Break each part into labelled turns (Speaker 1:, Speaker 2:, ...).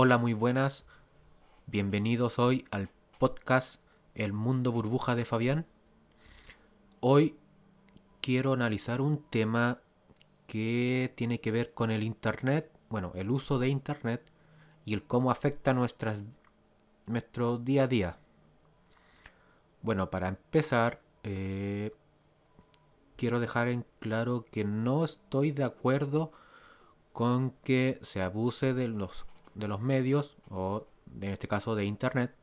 Speaker 1: Hola, muy buenas. Bienvenidos hoy al podcast El Mundo Burbuja de Fabián. Hoy quiero analizar un tema que tiene que ver con el Internet, bueno, el uso de Internet y el cómo afecta nuestro día a día. Bueno, para empezar, eh, quiero dejar en claro que no estoy de acuerdo con que se abuse de los, de los medios o en este caso de Internet.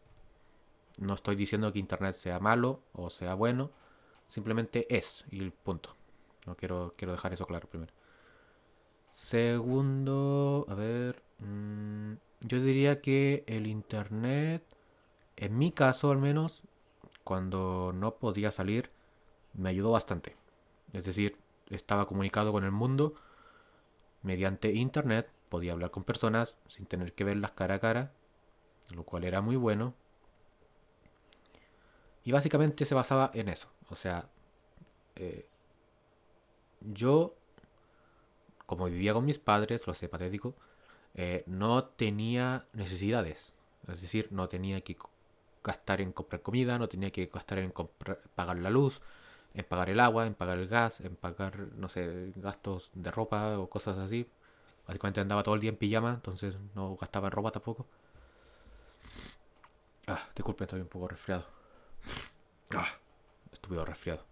Speaker 1: No estoy diciendo que Internet sea malo o sea bueno, simplemente es y el punto. No quiero, quiero dejar eso claro primero. Segundo, a ver, mmm, yo diría que el Internet, en mi caso al menos, cuando no podía salir, me ayudó bastante. Es decir, estaba comunicado con el mundo mediante Internet, podía hablar con personas sin tener que verlas cara a cara, lo cual era muy bueno. Y básicamente se basaba en eso. O sea, eh, yo, como vivía con mis padres, lo sé patético, eh, no tenía necesidades. Es decir, no tenía que gastar en comprar comida, no tenía que gastar en pagar la luz, en pagar el agua, en pagar el gas, en pagar, no sé, gastos de ropa o cosas así. Básicamente andaba todo el día en pijama, entonces no gastaba ropa tampoco. Ah, disculpe, estoy un poco resfriado. Ah, estúpido resfriado.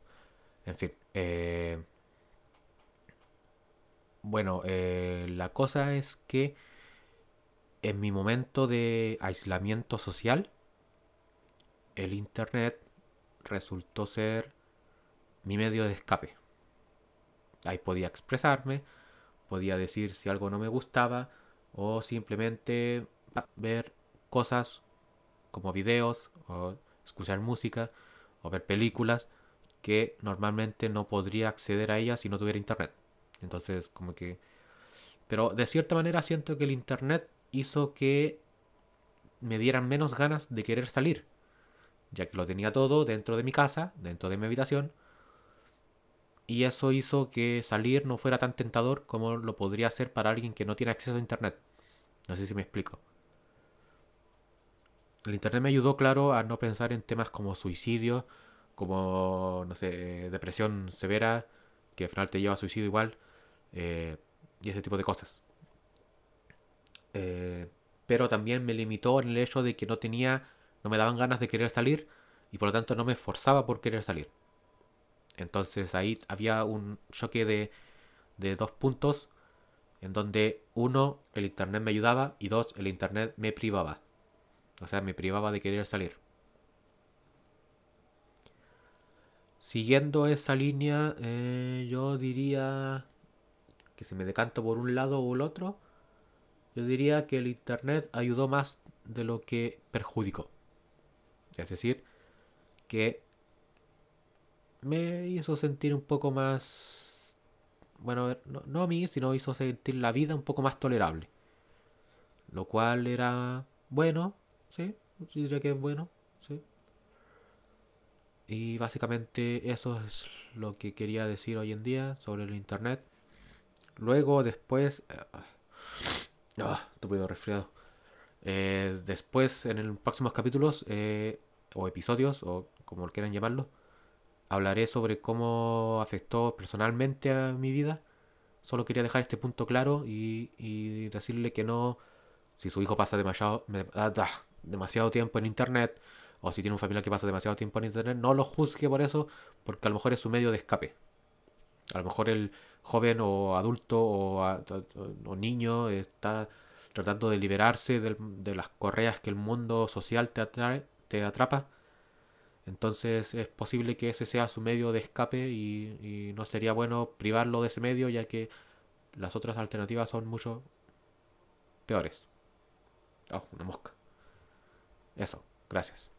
Speaker 1: En fin. Eh, bueno, eh, la cosa es que en mi momento de aislamiento social, el Internet resultó ser mi medio de escape. Ahí podía expresarme, podía decir si algo no me gustaba o simplemente ver cosas como videos o escuchar música o ver películas que normalmente no podría acceder a ellas si no tuviera internet. Entonces, como que... Pero de cierta manera siento que el internet hizo que me dieran menos ganas de querer salir, ya que lo tenía todo dentro de mi casa, dentro de mi habitación, y eso hizo que salir no fuera tan tentador como lo podría ser para alguien que no tiene acceso a internet. No sé si me explico. El internet me ayudó, claro, a no pensar en temas como suicidio, como, no sé, depresión severa, que al final te lleva a suicidio igual, eh, y ese tipo de cosas. Eh, pero también me limitó en el hecho de que no tenía, no me daban ganas de querer salir, y por lo tanto no me esforzaba por querer salir. Entonces ahí había un choque de, de dos puntos en donde uno, el internet me ayudaba y dos, el internet me privaba. O sea, me privaba de querer salir. Siguiendo esa línea, eh, yo diría que si me decanto por un lado o el otro, yo diría que el internet ayudó más de lo que perjudicó. Es decir, que me hizo sentir un poco más, bueno, no, no a mí, sino hizo sentir la vida un poco más tolerable. Lo cual era bueno, sí, diría que es bueno, sí. Y básicamente eso es lo que quería decir hoy en día sobre el internet. Luego, después... Ah, estúpido resfriado. Eh, después, en los próximos capítulos, eh, o episodios, o como quieran llamarlo, hablaré sobre cómo afectó personalmente a mi vida. Solo quería dejar este punto claro y, decirle que no, si su hijo pasa demasiado, ah, demasiado tiempo en internet, o si tiene una familia que pasa demasiado tiempo en internet, no lo juzgue por eso, porque a lo mejor es su medio de escape. A lo mejor el joven o adulto o, niño está tratando de liberarse de, las correas que el mundo social te, atrae, te atrapa entonces es posible que ese sea su medio de escape y, no sería bueno privarlo de ese medio ya que las otras alternativas son mucho peores. Oh, una mosca. Eso, gracias.